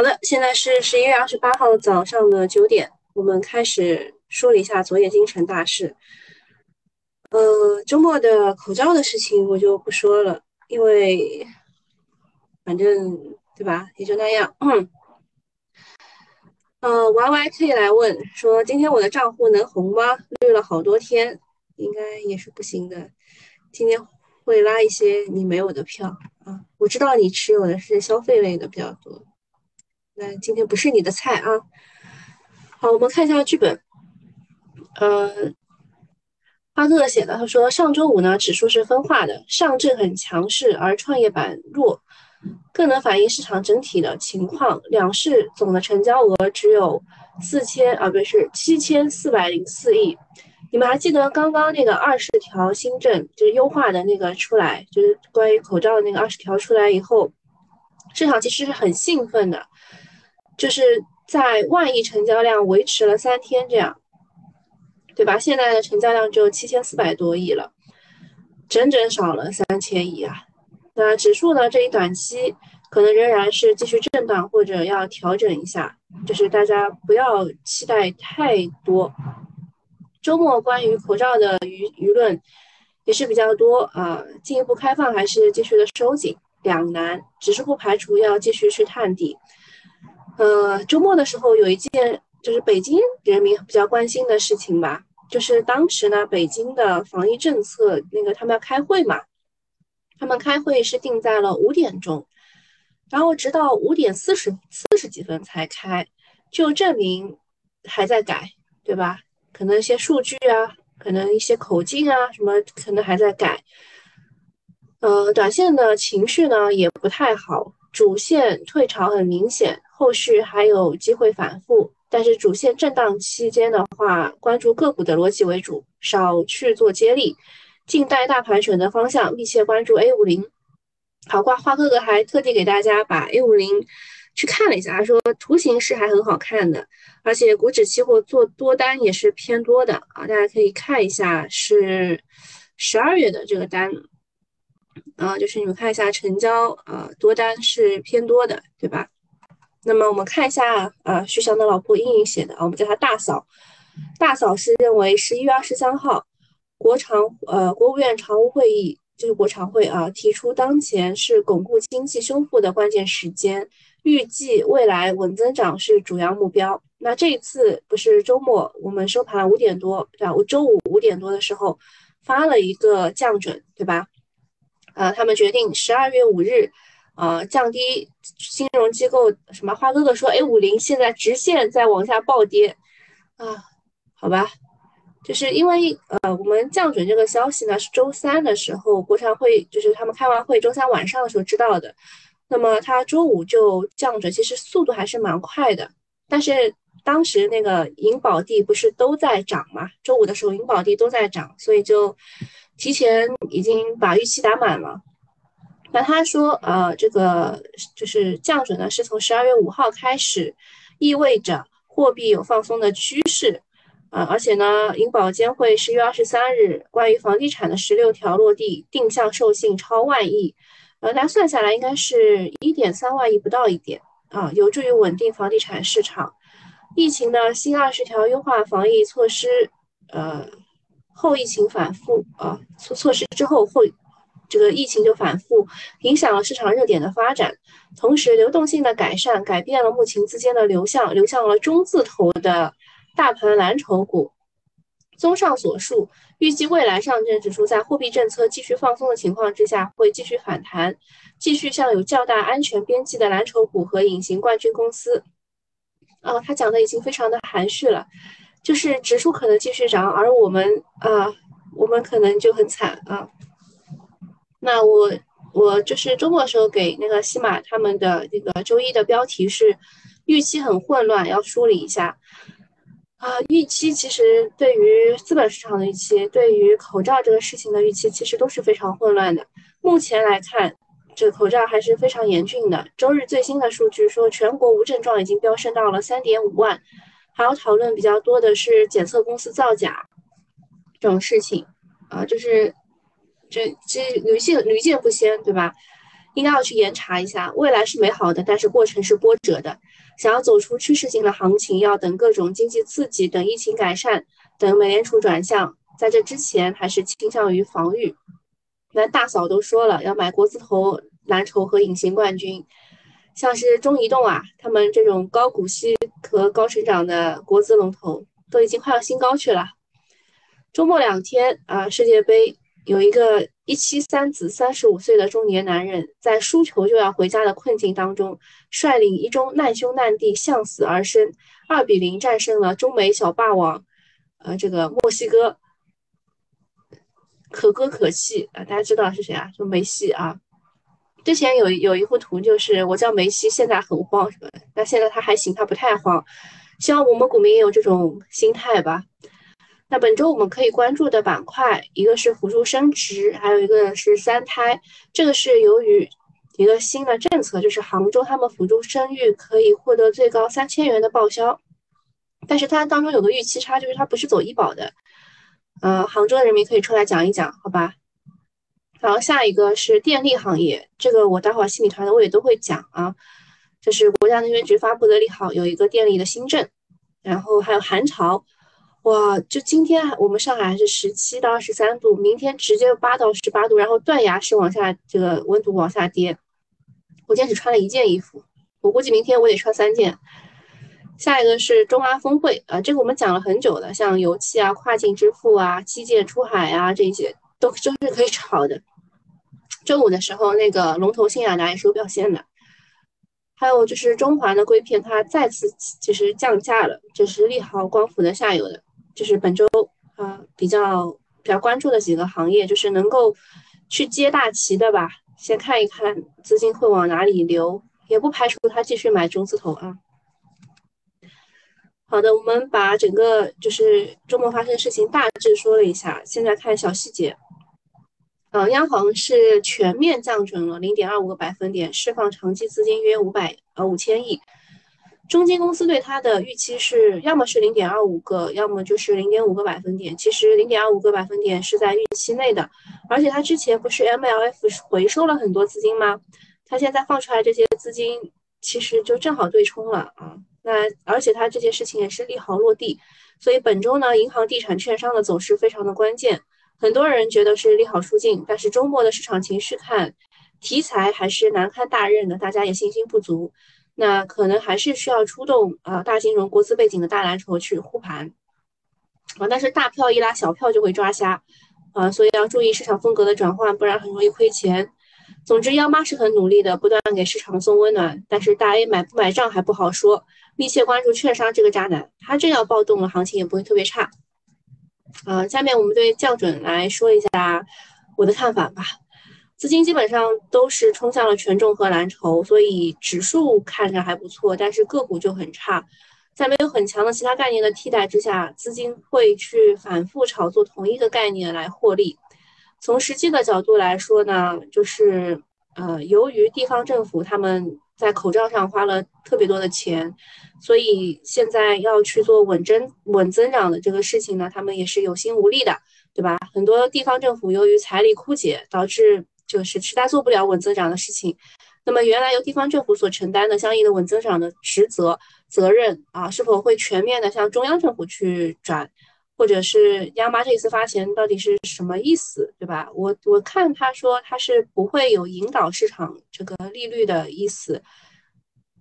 好的，现在是十一月二十八号早上的九点，我们开始梳理一下昨夜京城大事。呃，周末的口罩的事情我就不说了，因为反正对吧，也就那样。呃，Y Y 可以来问说，今天我的账户能红吗？绿了好多天，应该也是不行的。今天会拉一些你没有的票啊，我知道你持有的是消费类的比较多。那今天不是你的菜啊！好，我们看一下剧本。嗯，花哥哥写的，他说上周五呢，指数是分化的，上证很强势，而创业板弱，更能反映市场整体的情况。两市总的成交额只有四千啊，不是七千四百零四亿。你们还记得刚刚那个二十条新政，就是优化的那个出来，就是关于口罩的那个二十条出来以后，市场其实是很兴奋的。就是在万亿成交量维持了三天这样，对吧？现在的成交量只有七千四百多亿了，整整少了三千亿啊。那指数呢？这一短期可能仍然是继续震荡或者要调整一下，就是大家不要期待太多。周末关于口罩的舆舆论也是比较多啊，进一步开放还是继续的收紧，两难，只是不排除要继续去探底。呃，周末的时候有一件就是北京人民比较关心的事情吧，就是当时呢，北京的防疫政策那个他们要开会嘛，他们开会是定在了五点钟，然后直到五点四十四十几分才开，就证明还在改，对吧？可能一些数据啊，可能一些口径啊，什么可能还在改。呃，短线的情绪呢也不太好，主线退潮很明显。后续还有机会反复，但是主线震荡期间的话，关注个股的逻辑为主，少去做接力。静待大盘选择方向，密切关注 A 五零。好，挂花哥哥还特地给大家把 A 五零去看了一下，他说图形是还很好看的，而且股指期货做多单也是偏多的啊，大家可以看一下是十二月的这个单，啊，就是你们看一下成交啊，多单是偏多的，对吧？那么我们看一下，啊，徐翔的老婆英英写的啊，我们叫她大嫂。大嫂是认为十一月二十三号国常呃国务院常务会议就是国常会啊，提出当前是巩固经济修复的关键时间，预计未来稳增长是主要目标。那这一次不是周末我们收盘五点多对吧？我周五五点多的时候发了一个降准对吧？啊，他们决定十二月五日。啊，降低金融机构什么？花哥哥说，A 五零现在直线在往下暴跌啊，好吧，就是因为呃，我们降准这个消息呢是周三的时候国常会就是他们开完会，周三晚上的时候知道的，那么他周五就降准，其实速度还是蛮快的，但是当时那个银保地不是都在涨嘛，周五的时候银保地都在涨，所以就提前已经把预期打满了。那他说，呃，这个就是降准呢，是从十二月五号开始，意味着货币有放松的趋势，啊，而且呢，银保监会十月二十三日关于房地产的十六条落地定向授信超万亿，呃，大家算下来应该是一点三万亿不到一点，啊，有助于稳定房地产市场。疫情呢新二十条优化防疫措施，呃，后疫情反复，啊，措措施之后后。这个疫情就反复影响了市场热点的发展，同时流动性的改善改变了目前资金的流向，流向了中字头的大盘蓝筹股。综上所述，预计未来上证指数在货币政策继续放松的情况之下，会继续反弹，继续向有较大安全边际的蓝筹股和隐形冠军公司。啊，他讲的已经非常的含蓄了，就是指数可能继续涨，而我们啊，我们可能就很惨啊。那我我就是周末的时候给那个西马他们的那个周一的标题是预期很混乱，要梳理一下啊。预期其实对于资本市场的预期，对于口罩这个事情的预期，其实都是非常混乱的。目前来看，这口罩还是非常严峻的。周日最新的数据说，全国无症状已经飙升到了三点五万。还有讨论比较多的是检测公司造假这种事情啊，就是。这这屡见屡见不鲜，对吧？应该要去严查一下。未来是美好的，但是过程是波折的。想要走出趋势性的行情，要等各种经济刺激，等疫情改善，等美联储转向。在这之前，还是倾向于防御。那大嫂都说了，要买国字头蓝筹和隐形冠军，像是中移动啊，他们这种高股息和高成长的国资龙头，都已经快要新高去了。周末两天啊，世界杯有一个一妻三子、三十五岁的中年男人，在输球就要回家的困境当中，率领一中难兄难弟向死而生，二比零战胜了中美小霸王，呃，这个墨西哥。可歌可泣啊！大家知道是谁啊？就梅西啊。之前有有一幅图，就是我叫梅西，现在很慌，是吧？那现在他还行，他不太慌。希望我们股民也有这种心态吧。那本周我们可以关注的板块，一个是辅助生殖，还有一个是三胎。这个是由于一个新的政策，就是杭州他们辅助生育可以获得最高三千元的报销，但是它当中有个预期差，就是它不是走医保的。呃，杭州的人民可以出来讲一讲，好吧？然后下一个是电力行业，这个我待会儿新米团的我也都会讲啊。这是国家能源局发布的利好，有一个电力的新政，然后还有寒潮，哇，就今天我们上海还是十七到二十三度，明天直接八到十八度，然后断崖式往下，这个温度往下跌。我今天只穿了一件衣服，我估计明天我得穿三件。下一个是中阿峰会啊，这个我们讲了很久的，像油气啊、跨境支付啊、基建出海啊，这些都 都是可以炒的。周五的时候，那个龙头新亚达也是有表现的。还有就是中环的硅片，它再次就是降价了，这是利好光伏的下游的。就是本周啊比较比较关注的几个行业，就是能够去接大旗的吧，先看一看资金会往哪里流，也不排除他继续买中字头啊。好的，我们把整个就是周末发生的事情大致说了一下，现在看小细节。嗯，央行是全面降准了零点二五个百分点，释放长期资金约五百呃五千亿。中金公司对它的预期是要么是零点二五个，要么就是零点五个百分点。其实零点二五个百分点是在预期内的，而且它之前不是 MLF 回收了很多资金吗？它现在放出来这些资金，其实就正好对冲了啊。那而且它这件事情也是利好落地，所以本周呢，银行、地产、券商的走势非常的关键。很多人觉得是利好出尽，但是周末的市场情绪看，题材还是难堪大任的，大家也信心不足。那可能还是需要出动啊，大金融、国资背景的大蓝筹去护盘啊。但是大票一拉，小票就会抓瞎啊，所以要注意市场风格的转换，不然很容易亏钱。总之，央妈是很努力的，不断给市场送温暖。但是大 A 买不买账还不好说，密切关注券商这个渣男，他真要暴动了，行情也不会特别差。啊，下面我们对降准来说一下我的看法吧。资金基本上都是冲向了权重和蓝筹，所以指数看着还不错，但是个股就很差。在没有很强的其他概念的替代之下，资金会去反复炒作同一个概念来获利。从实际的角度来说呢，就是呃，由于地方政府他们在口罩上花了特别多的钱，所以现在要去做稳增稳增长的这个事情呢，他们也是有心无力的，对吧？很多地方政府由于财力枯竭，导致就是实在做不了稳增长的事情。那么原来由地方政府所承担的相应的稳增长的职责责任啊，是否会全面的向中央政府去转？或者是央妈这一次发钱到底是什么意思，对吧？我我看他说他是不会有引导市场这个利率的意思，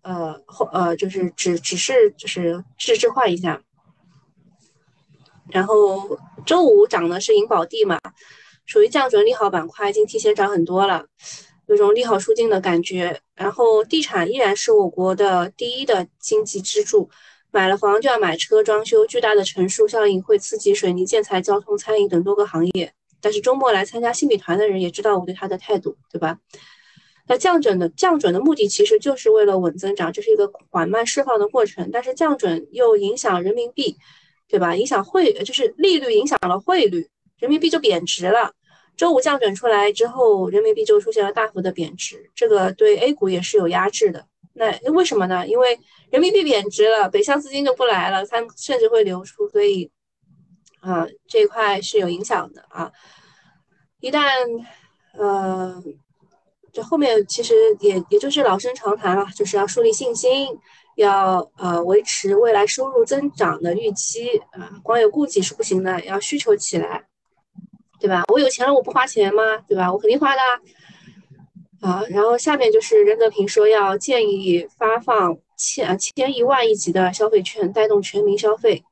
呃后呃就是只只是就是置置换一下。然后周五涨的是银保地嘛，属于降准利好板块，已经提前涨很多了，有种利好出尽的感觉。然后地产依然是我国的第一的经济支柱。买了房就要买车，装修巨大的乘数效应会刺激水泥建材、交通、餐饮等多个行业。但是周末来参加新米团的人也知道我对他的态度，对吧？那降准的降准的目的其实就是为了稳增长，这是一个缓慢释放的过程。但是降准又影响人民币，对吧？影响汇就是利率影响了汇率，人民币就贬值了。周五降准出来之后，人民币就出现了大幅的贬值，这个对 A 股也是有压制的。那为什么呢？因为人民币贬值了，北向资金就不来了，它甚至会流出，所以啊，这块是有影响的啊。一旦呃这后面其实也也就是老生常谈了，就是要树立信心，要呃维持未来收入增长的预期啊，光有顾忌是不行的，要需求起来，对吧？我有钱了，我不花钱吗？对吧？我肯定花的啊。然后下面就是任泽平说要建议发放千千亿万亿级的消费券，带动全民消费，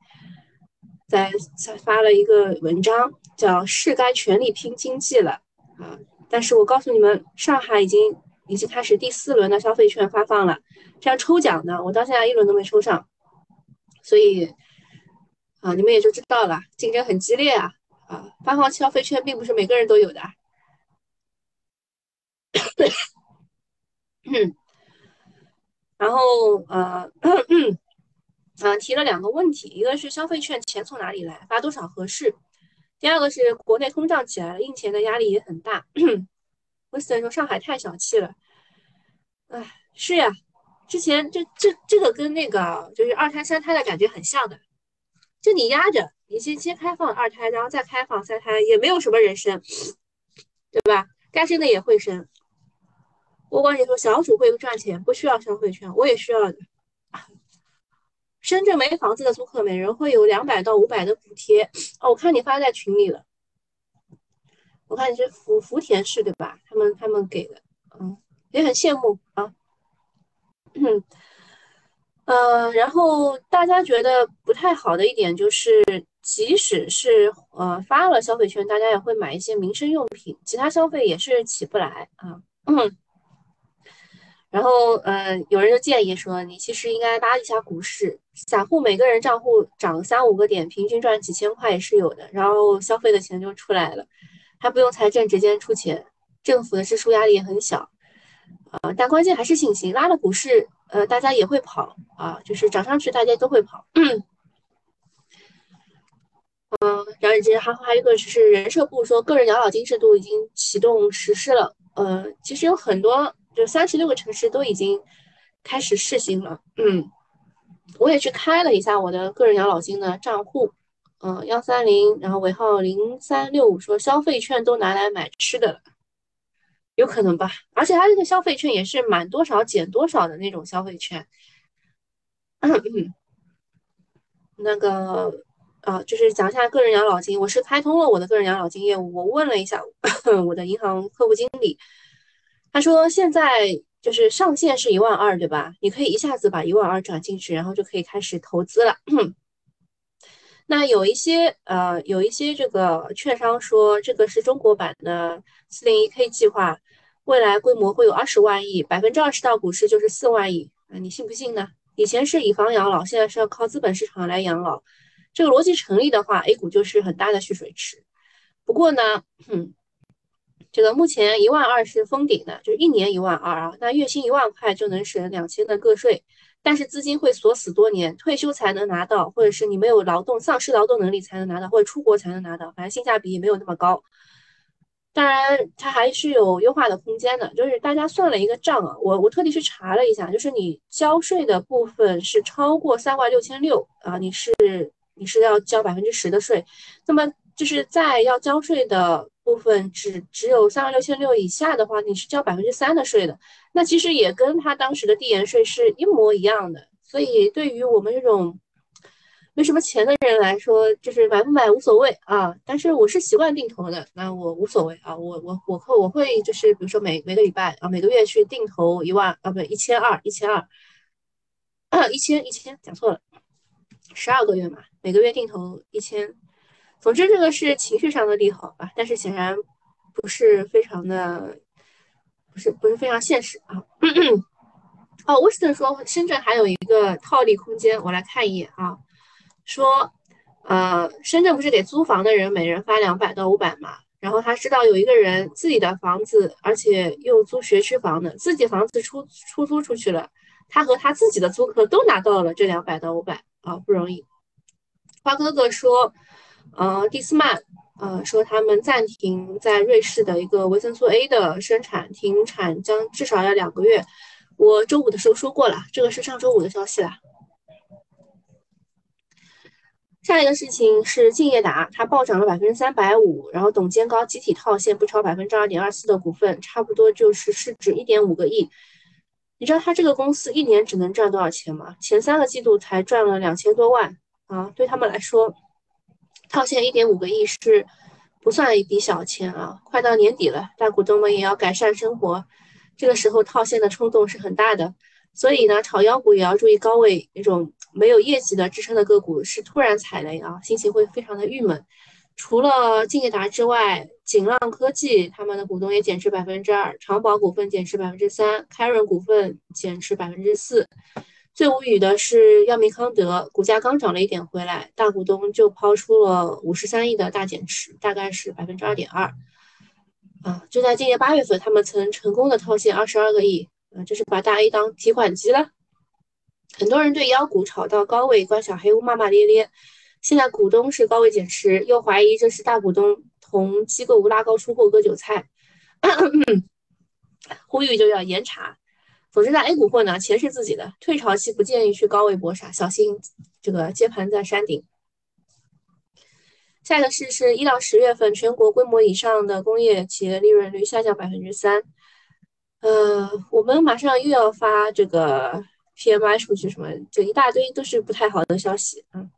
在在发了一个文章，叫是该全力拼经济了啊。但是我告诉你们，上海已经已经开始第四轮的消费券发放了，这样抽奖呢，我到现在一轮都没抽上，所以啊，你们也就知道了，竞争很激烈啊啊！发放消费券并不是每个人都有的。嗯，然后呃，嗯，提了两个问题，一个是消费券钱从哪里来，发多少合适？第二个是国内通胀起来了，印钱的压力也很大。威斯顿说上海太小气了，哎，是呀，之前这这这个跟那个就是二胎三胎的感觉很像的，就你压着，你先先开放二胎，然后再开放三胎，也没有什么人生，对吧？该生的也会生。我管你说小主会赚钱，不需要消费券，我也需要的。深圳没房子的租客每人会有两百到五百的补贴哦，我看你发在群里了，我看你是福福田市对吧？他们他们给的，嗯，也很羡慕啊，嗯，呃，然后大家觉得不太好的一点就是，即使是呃发了消费券，大家也会买一些民生用品，其他消费也是起不来啊，然后，呃，有人就建议说，你其实应该拉一下股市，散户每个人账户涨三五个点，平均赚几千块也是有的，然后消费的钱就出来了，还不用财政直接出钱，政府的支出压力也很小，啊，但关键还是信心，拉了股市，呃，大家也会跑啊，就是涨上去大家都会跑，然后这还还有一个就是人社部说，个人养老金制度已经启动实施了，呃，其实有很多。就三十六个城市都已经开始试行了，嗯，我也去开了一下我的个人养老金的账户，嗯，幺三零，然后尾号零三六五，说消费券都拿来买吃的了，有可能吧？而且它这个消费券也是满多少减多少的那种消费券，那个啊，就是讲一下个人养老金，我是开通了我的个人养老金业务，我问了一下 我的银行客户经理。他说：“现在就是上限是一万二，对吧？你可以一下子把一万二转进去，然后就可以开始投资了。那有一些呃，有一些这个券商说，这个是中国版的四零一 K 计划，未来规模会有二十万亿，百分之二十到股市就是四万亿啊！你信不信呢？以前是以房养老，现在是要靠资本市场来养老，这个逻辑成立的话，A 股就是很大的蓄水池。不过呢，嗯。”这个目前一万二是封顶的，就是一年一万二啊，那月薪一万块就能省两千的个税，但是资金会锁死多年，退休才能拿到，或者是你没有劳动丧失劳动能力才能拿到，或者出国才能拿到，反正性价比也没有那么高。当然，它还是有优化的空间的，就是大家算了一个账啊，我我特地去查了一下，就是你交税的部分是超过三万六千六啊，你是你是要交百分之十的税，那么就是在要交税的。部分只只有三万六千六以下的话，你是交百分之三的税的，那其实也跟他当时的递延税是一模一样的。所以对于我们这种没什么钱的人来说，就是买不买无所谓啊。但是我是习惯定投的，那我无所谓啊。我我我会我会就是比如说每每个礼拜啊，每个月去定投一万啊，不对，一千二一千二，一千一千讲错了，十二个月嘛，每个月定投一千。总之，这个是情绪上的利好吧，但是显然不是非常的，不是不是非常现实啊。哦，沃斯顿说深圳还有一个套利空间，我来看一眼啊。说，呃，深圳不是给租房的人每人发两百到五百嘛？然后他知道有一个人自己的房子，而且又租学区房的，自己房子出出租出去了，他和他自己的租客都拿到了这两百到五百啊，不容易。花哥哥说。呃，蒂斯曼，呃，说他们暂停在瑞士的一个维生素 A 的生产，停产将至少要两个月。我周五的时候说过了，这个是上周五的消息了。下一个事情是敬业达，它暴涨了百分之三百五，然后董监高集体套现不超百分之二点二四的股份，差不多就是市值一点五个亿。你知道它这个公司一年只能赚多少钱吗？前三个季度才赚了两千多万啊！对他们来说，套现一点五个亿是不算一笔小钱啊。快到年底了，大股东们也要改善生活，这个时候套现的冲动是很大的。所以呢，炒妖股也要注意高位那种。没有业绩的支撑的个股是突然踩雷啊，心情会非常的郁闷。除了敬业达之外，锦浪科技他们的股东也减持百分之二，长宝股份减持百分之三，开润股份减持百分之四。最无语的是药明康德，股价刚涨了一点回来，大股东就抛出了五十三亿的大减持，大概是百分之二点二。啊，就在今年八月份，他们曾成功的套现二十二个亿，啊，这是把大 A 当提款机了。很多人对妖股炒到高位，关小黑屋骂骂咧咧。现在股东是高位减持，又怀疑这是大股东同机构拉高出货割韭菜，呼吁就要严查。总之，在 A 股货呢，钱是自己的，退潮期不建议去高位搏杀，小心这个接盘在山顶。下一个是是一到十月份全国规模以上的工业企业利润率下降百分之三。呃，我们马上又要发这个。PMI 数据什么，就一大堆都是不太好的消息啊。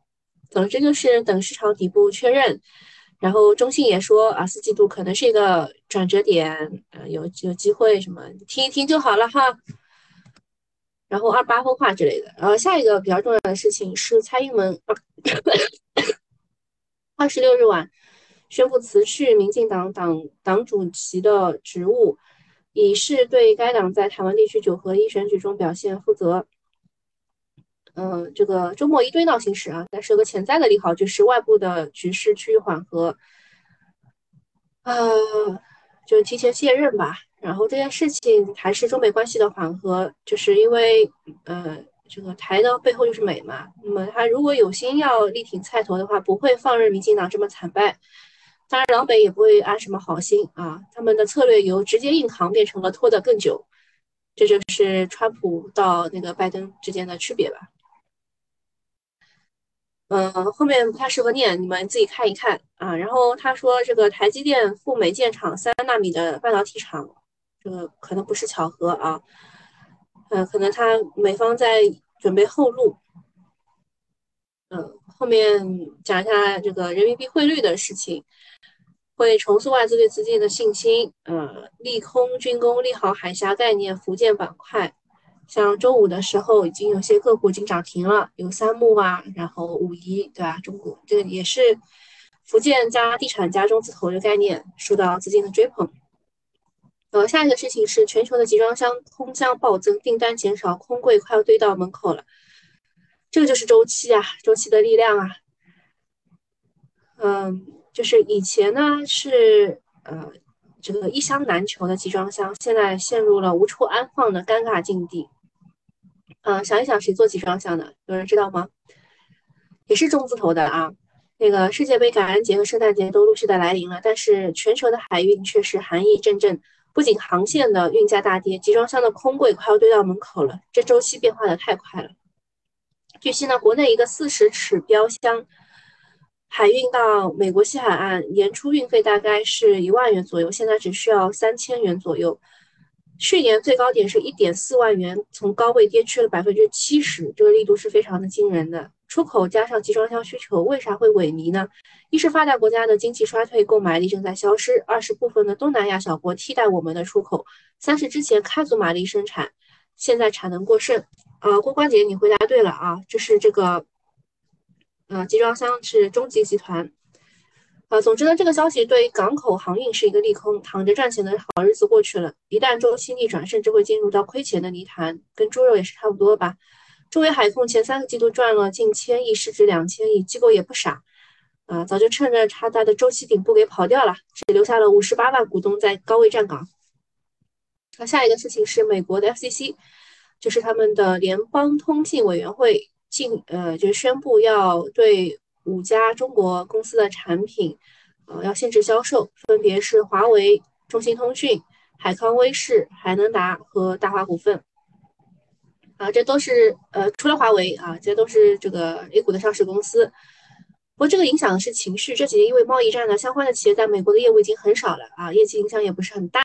总之就是等市场底部确认，然后中信也说啊，四季度可能是一个转折点，呃，有有机会什么听一听就好了哈。然后二八分化之类的。然后下一个比较重要的事情是蔡英文二十六日晚宣布辞去民进党党党主席的职务。以示对该党在台湾地区九合一选举中表现负责。嗯，这个周末一堆闹心事啊，但是有个潜在的利好，就是外部的局势趋于缓和，呃，就提前卸任吧。然后这件事情还是中美关系的缓和，就是因为呃，这个台的背后就是美嘛。那么他如果有心要力挺菜头的话，不会放任民进党这么惨败。当然，老美也不会安什么好心啊，他们的策略由直接硬扛变成了拖得更久，这就是川普到那个拜登之间的区别吧。嗯，后面不太适合念，你们自己看一看啊。然后他说，这个台积电赴美建厂三纳米的半导体厂，这个可能不是巧合啊，嗯，可能他美方在准备后路。嗯，后面讲一下这个人民币汇率的事情。会重塑外资对资金的信心，呃，利空军工、利好海峡概念、福建板块。像周五的时候，已经有些个股已经涨停了，有三木啊，然后五一，对吧？中国这个也是福建加地产加中字头的概念，受到资金的追捧。呃，下一个事情是全球的集装箱空箱暴增，订单减少，空柜快要堆到门口了。这个就是周期啊，周期的力量啊。嗯。就是以前呢是呃这个一箱难求的集装箱，现在陷入了无处安放的尴尬境地。嗯，想一想谁做集装箱的？有人知道吗？也是中字头的啊。那个世界杯、感恩节和圣诞节都陆续的来临了，但是全球的海运却是寒意阵阵。不仅航线的运价大跌，集装箱的空柜快要堆到门口了。这周期变化的太快了。据悉呢，国内一个四十尺标箱。海运到美国西海岸，年初运费大概是一万元左右，现在只需要三千元左右。去年最高点是一点四万元，从高位跌去了百分之七十，这个力度是非常的惊人的。出口加上集装箱需求为啥会萎靡呢？一是发达国家的经济衰退，购买力正在消失；二是部分的东南亚小国替代我们的出口；三是之前开足马力生产，现在产能过剩。呃，郭关姐，你回答对了啊，这是这个。呃，集装箱是中集集团。啊，总之呢，这个消息对港口航运是一个利空，躺着赚钱的好日子过去了。一旦周期逆转，甚至会进入到亏钱的泥潭，跟猪肉也是差不多吧。中远海控前三个季度赚了近千亿，市值两千亿，机构也不傻，啊，早就趁着它它的周期顶部给跑掉了，只留下了五十八万股东在高位站岗。那下一个事情是美国的 FCC，就是他们的联邦通信委员会。进呃，就宣布要对五家中国公司的产品，呃，要限制销售，分别是华为、中兴通讯、海康威视、海能达和大华股份。啊，这都是呃，除了华为啊，这都是这个 A 股的上市公司。不过这个影响是情绪，这几年因为贸易战呢，相关的企业在美国的业务已经很少了啊，业绩影响也不是很大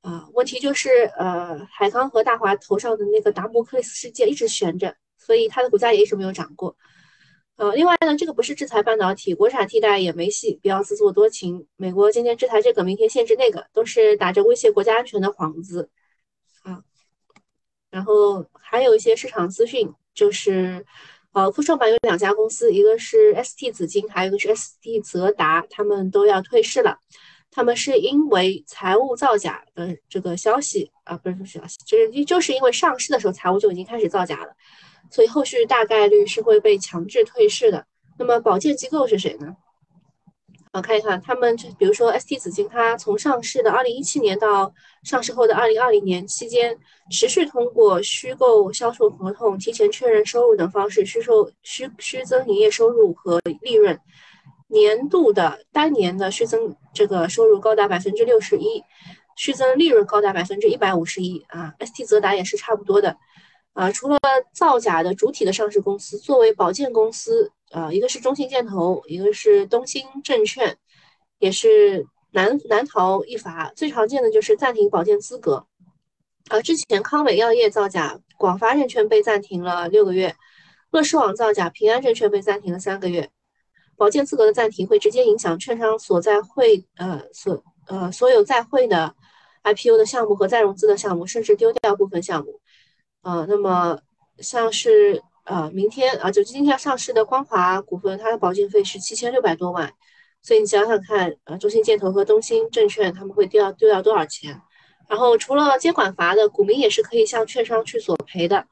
啊。问题就是呃，海康和大华头上的那个达摩克利斯事件一直悬着，所以它的股价也一直没有涨过。呃，另外呢，这个不是制裁半导体，国产替代也没戏，不要自作多情。美国今天制裁这个，明天限制那个，都是打着威胁国家安全的幌子啊。然后还有一些市场资讯，就是。呃，科创板有两家公司，一个是 ST 紫金，还有一个是 ST 泽达，他们都要退市了。他们是因为财务造假的这个消息啊，不是消息，就是就是因为上市的时候财务就已经开始造假了，所以后续大概率是会被强制退市的。那么保荐机构是谁呢？啊，看一看他们就，比如说 ST 紫金，它从上市的二零一七年到上市后的二零二零年期间，持续通过虚构销售合同、提前确认收入等方式虚售虚虚增营业收入和利润，年度的单年的虚增这个收入高达百分之六十一，虚增利润高达百分之一百五十一啊。ST 泽达也是差不多的啊。除了造假的主体的上市公司，作为保荐公司。啊，一个是中信建投，一个是东兴证券，也是难难逃一罚。最常见的就是暂停保荐资格。啊，之前康伟药业造假，广发证券被暂停了六个月；乐视网造假，平安证券被暂停了三个月。保荐资格的暂停会直接影响券商所在会呃所呃所有在会的 IPO 的项目和再融资的项目，甚至丢掉部分项目。啊，那么像是。呃，明天啊，就今天要上市的光华股份，它的保荐费是七千六百多万，所以你想想看，呃，中信建投和东兴证券他们会掉丢掉多少钱？然后除了监管罚的，股民也是可以向券商去索赔的，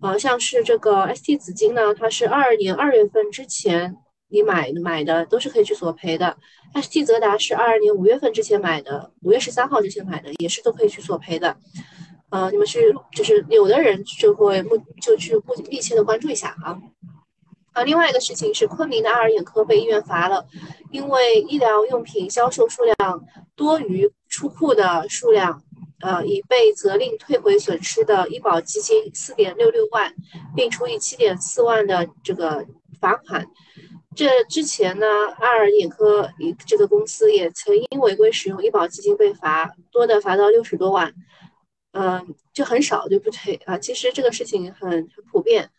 啊，像是这个 ST 紫金呢，它是二二年二月份之前你买买的都是可以去索赔的，ST 泽达是二二年五月份之前买的，五月十三号之前买的也是都可以去索赔的。呃，你们去就是有的人就会目就去密密切的关注一下啊啊！另外一个事情是，昆明的爱尔眼科被医院罚了，因为医疗用品销售数量多于出库的数量，呃，已被责令退回损失的医保基金四点六六万，并处以七点四万的这个罚款。这之前呢，爱尔眼科这个公司也曾因违规使用医保基金被罚，多的罚到六十多万。嗯，就很少，对不对啊？其实这个事情很很普遍。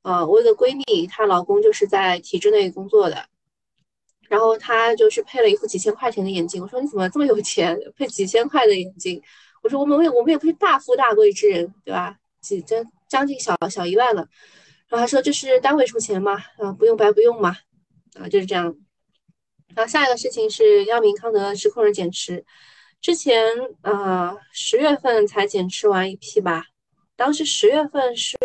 呃，我有个闺蜜，她老公就是在体制内工作的，然后她就是配了一副几千块钱的眼镜。我说你怎么这么有钱，配几千块的眼镜？我说我们我们也不是大富大贵之人，对吧？几将将近小小一万了。然后她说这是单位出钱嘛，啊，不用白不用嘛，啊，就是这样。然后下一个事情是药明康德实控人减持。之前呃十月份才减持完一批吧，当时十月份是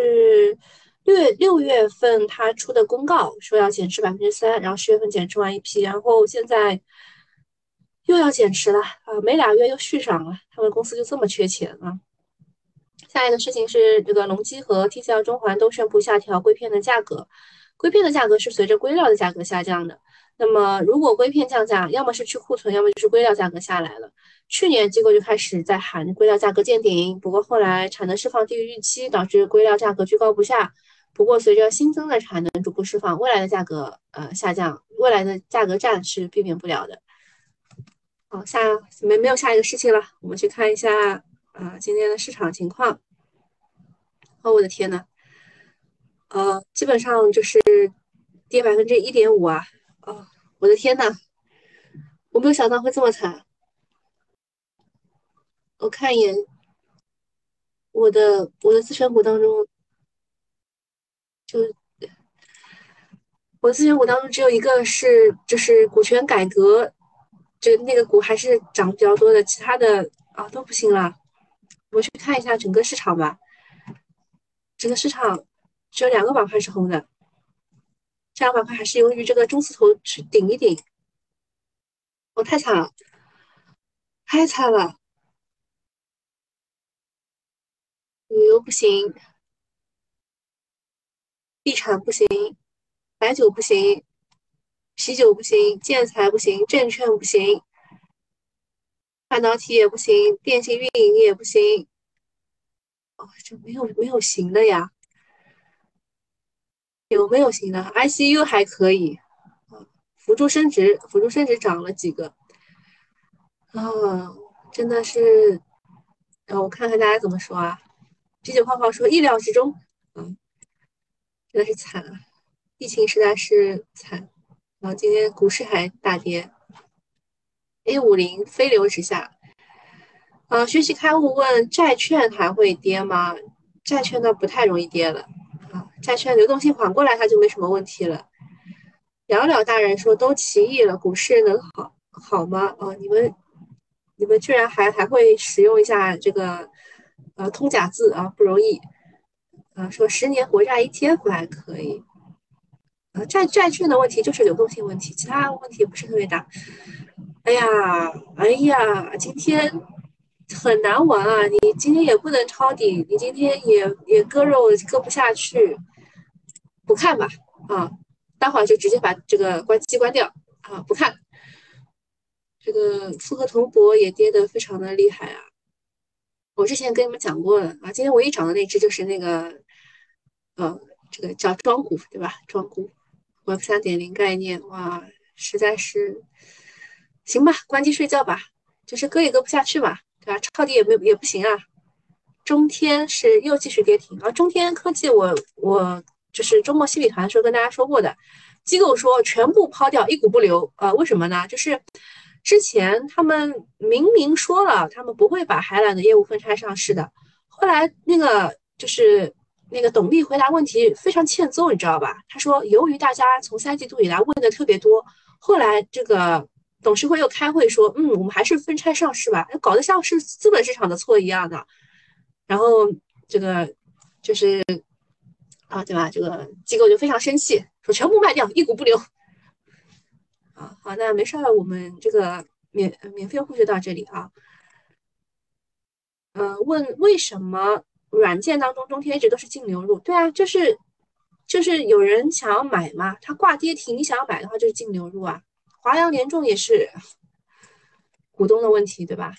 六月六月份他出的公告说要减持百分之三，然后十月份减持完一批，然后现在又要减持了啊，没俩月又续上了，他们公司就这么缺钱啊。下一个事情是这个隆基和 TCL 中环都宣布下调硅片的价格，硅片的价格是随着硅料的价格下降的。那么如果硅片降价，要么是去库存，要么就是硅料价格下来了。去年机构就开始在喊硅料价格见顶，不过后来产能释放低于预期，导致硅料价格居高不下。不过随着新增的产能逐步释放，未来的价格呃下降，未来的价格战是避免不了的。好，下没没有下一个事情了，我们去看一下啊今天的市场情况。哦，我的天呐，呃，基本上就是跌百分之一点五啊！哦，我的天呐，我没有想到会这么惨。我看一眼我的我的自选股当中，就我自选股当中只有一个是就是股权改革，就那个股还是涨比较多的，其他的啊都不行了。我去看一下整个市场吧，整个市场只有两个板块是红的，这两板块还是由于这个中字头去顶一顶。我太惨了，太惨了。旅游不行，地产不行，白酒不行，啤酒不行，建材不行，证券不行，半导体也不行，电信运营也不行。哦，这没有没有行的呀？有没有行的？ICU 还可以，辅助生殖，辅助生殖涨了几个啊？真的是，让我看看大家怎么说啊？啤酒泡泡说意料之中，嗯，真的是惨啊！疫情实在是惨，然后今天股市还大跌，A 五零飞流直下。啊，学习开悟问债券还会跌吗？债券呢不太容易跌了啊，债券流动性缓过来，它就没什么问题了。聊聊大人说都起义了，股市能好好吗？啊，你们你们居然还还会使用一下这个呃通假字啊，不容易啊。说十年国债 ETF 还可以啊，债债券的问题就是流动性问题，其他问题不是特别大。哎呀，哎呀，今天很难玩啊！你今天也不能抄底，你今天也也割肉割不下去，不看吧啊。待会儿就直接把这个关机关掉啊！不看，这个复合铜箔也跌得非常的厉害啊！我之前跟你们讲过了啊，今天唯一涨的那只就是那个，呃，这个叫庄股对吧？庄股，Web 三点零概念，哇，实在是行吧，关机睡觉吧，就是割也割不下去嘛，对吧？抄底也没也不行啊！中天是又继续跌停啊！中天科技，我我。就是周末心理团的时候跟大家说过的，机构说全部抛掉，一股不留。呃，为什么呢？就是之前他们明明说了，他们不会把海缆的业务分拆上市的。后来那个就是那个董秘回答问题非常欠揍，你知道吧？他说，由于大家从三季度以来问的特别多，后来这个董事会又开会说，嗯，我们还是分拆上市吧，搞得像是资本市场的错一样的。然后这个就是。啊，对吧？这个机构就非常生气，说全部卖掉，一股不留。啊，好，那没事儿，我们这个免免费会就到这里啊。嗯，问为什么软件当中中天一直都是净流入？对啊，就是就是有人想要买嘛，它挂跌停，你想要买的话就是净流入啊。华阳联众也是股东的问题，对吧？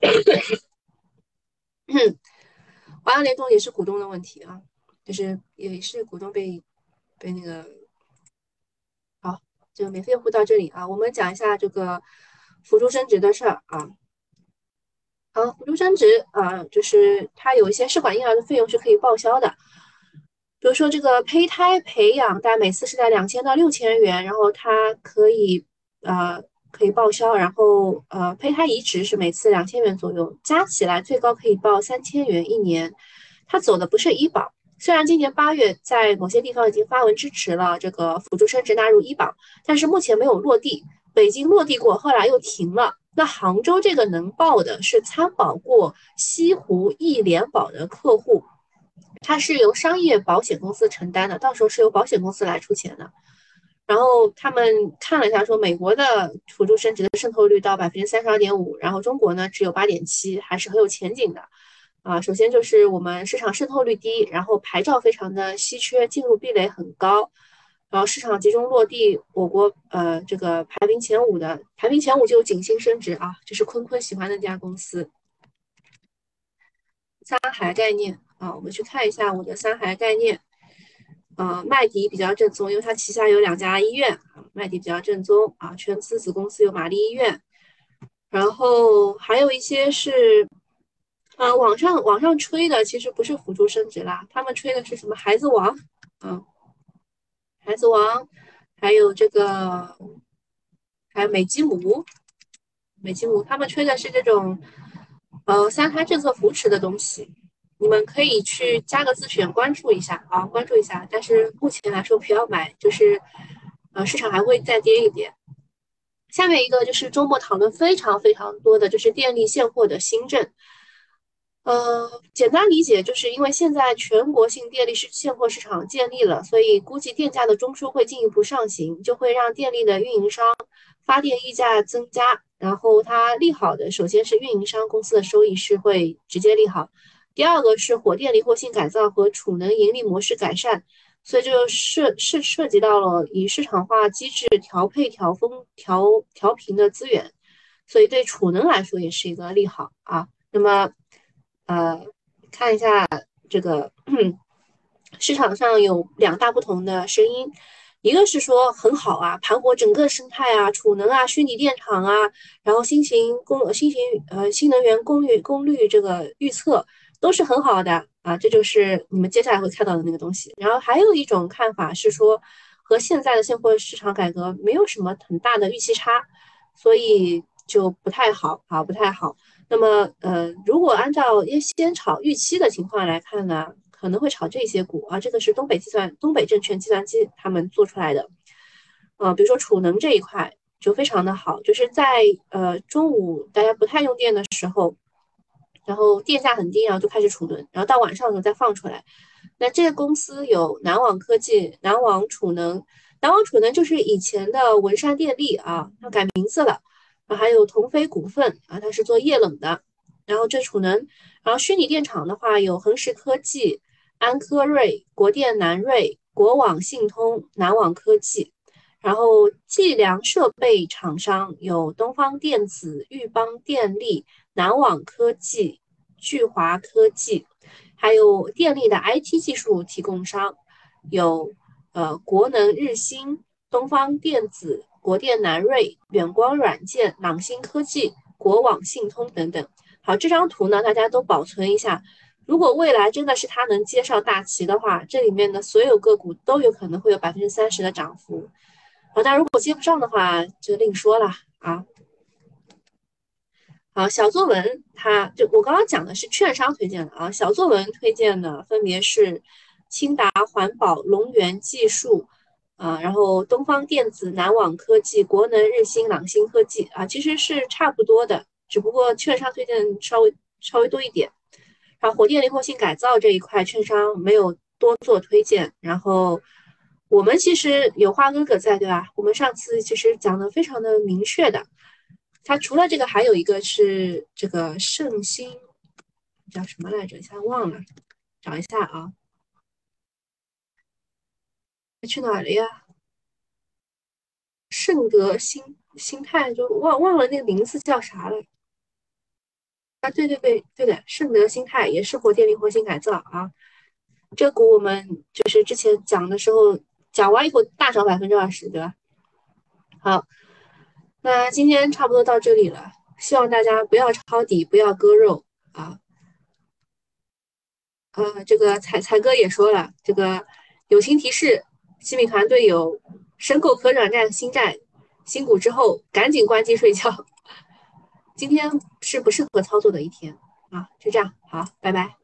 华阳联众也是股东的问题啊。就是也是股东被被那个好，就免费户到这里啊。我们讲一下这个辅助生殖的事儿啊。好，辅助生殖啊，就是它有一些试管婴儿的费用是可以报销的，比如说这个胚胎培养，大概每次是在两千到六千元，然后它可以呃可以报销，然后呃胚胎移植是每次两千元左右，加起来最高可以报三千元一年。它走的不是医保。虽然今年八月在某些地方已经发文支持了这个辅助生殖纳入医保，但是目前没有落地。北京落地过，后来又停了。那杭州这个能报的是参保过西湖易联保的客户，它是由商业保险公司承担的，到时候是由保险公司来出钱的。然后他们看了一下，说美国的辅助生殖的渗透率到百分之三十二点五，然后中国呢只有八点七，还是很有前景的。啊，首先就是我们市场渗透率低，然后牌照非常的稀缺，进入壁垒很高，然后市场集中落地，我国呃这个排名前五的，排名前五就有景星生殖啊，这是坤坤喜欢的那家公司。三海概念啊，我们去看一下我的三孩概念，呃，麦迪比较正宗，因为它旗下有两家医院，麦迪比较正宗啊，全资子公司有玛丽医院，然后还有一些是。啊，网上网上吹的其实不是辅助生殖啦，他们吹的是什么孩子王？嗯，孩子王，还有这个，还有美吉姆，美吉姆，他们吹的是这种，呃，三胎政策扶持的东西，你们可以去加个自选关注一下啊，关注一下。但是目前来说不要买，就是，呃，市场还会再跌一点。下面一个就是周末讨论非常非常多的就是电力现货的新政。呃，简单理解，就是因为现在全国性电力市现货市场建立了，所以估计电价的中枢会进一步上行，就会让电力的运营商发电溢价增加。然后它利好的，首先是运营商公司的收益是会直接利好，第二个是火电灵活性改造和储能盈利模式改善，所以就涉涉涉及到了以市场化机制调配、调峰、调调频的资源，所以对储能来说也是一个利好啊。那么。呃，看一下这个市场上有两大不同的声音，一个是说很好啊，盘活整个生态啊，储能啊，虚拟电厂啊，然后新型功新型呃新能源功率功率这个预测都是很好的啊，这就是你们接下来会看到的那个东西。然后还有一种看法是说，和现在的现货市场改革没有什么很大的预期差，所以就不太好啊，不太好。那么呃，如果按照先炒预期的情况来看呢？可能会炒这些股啊，这个是东北计算、东北证券计算机他们做出来的，呃，比如说储能这一块就非常的好，就是在呃中午大家不太用电的时候，然后电价很低，然后就开始储能，然后到晚上的时候再放出来。那这个公司有南网科技、南网储能，南网储能就是以前的文山电力啊，它改名字了，啊，还有同飞股份啊，它是做液冷的，然后这储能，然后虚拟电厂的话有恒实科技。安科瑞、国电南瑞、国网信通、南网科技，然后计量设备厂商有东方电子、裕邦电力、南网科技、聚华科技，还有电力的 IT 技术提供商有呃国能日新、东方电子、国电南瑞、远光软件、朗星科技、国网信通等等。好，这张图呢，大家都保存一下。如果未来真的是他能接上大旗的话，这里面的所有个股都有可能会有百分之三十的涨幅。好，但如果接不上的话，就另说了啊。好，小作文，它就我刚刚讲的是券商推荐的啊，小作文推荐的分别是清达环保、龙源技术啊，然后东方电子、南网科技、国能日新、朗新科技啊，其实是差不多的，只不过券商推荐稍微稍微多一点。啊，火电灵活性改造这一块，券商没有多做推荐。然后我们其实有花哥哥在，对吧？我们上次其实讲的非常的明确的。它除了这个，还有一个是这个圣心，叫什么来着？一下忘了，找一下啊。去哪了呀？圣德心心态就忘忘了那个名字叫啥了。啊，对对对对的，圣德心态也是火电灵活性改造啊。这股我们就是之前讲的时候讲完以后大涨百分之二十，对吧？好，那今天差不多到这里了，希望大家不要抄底，不要割肉啊。呃，这个才才哥也说了，这个友情提示：新米团队有申购可转债新债新股之后，赶紧关机睡觉。今天是不适合操作的一天啊，就这样，好，拜拜。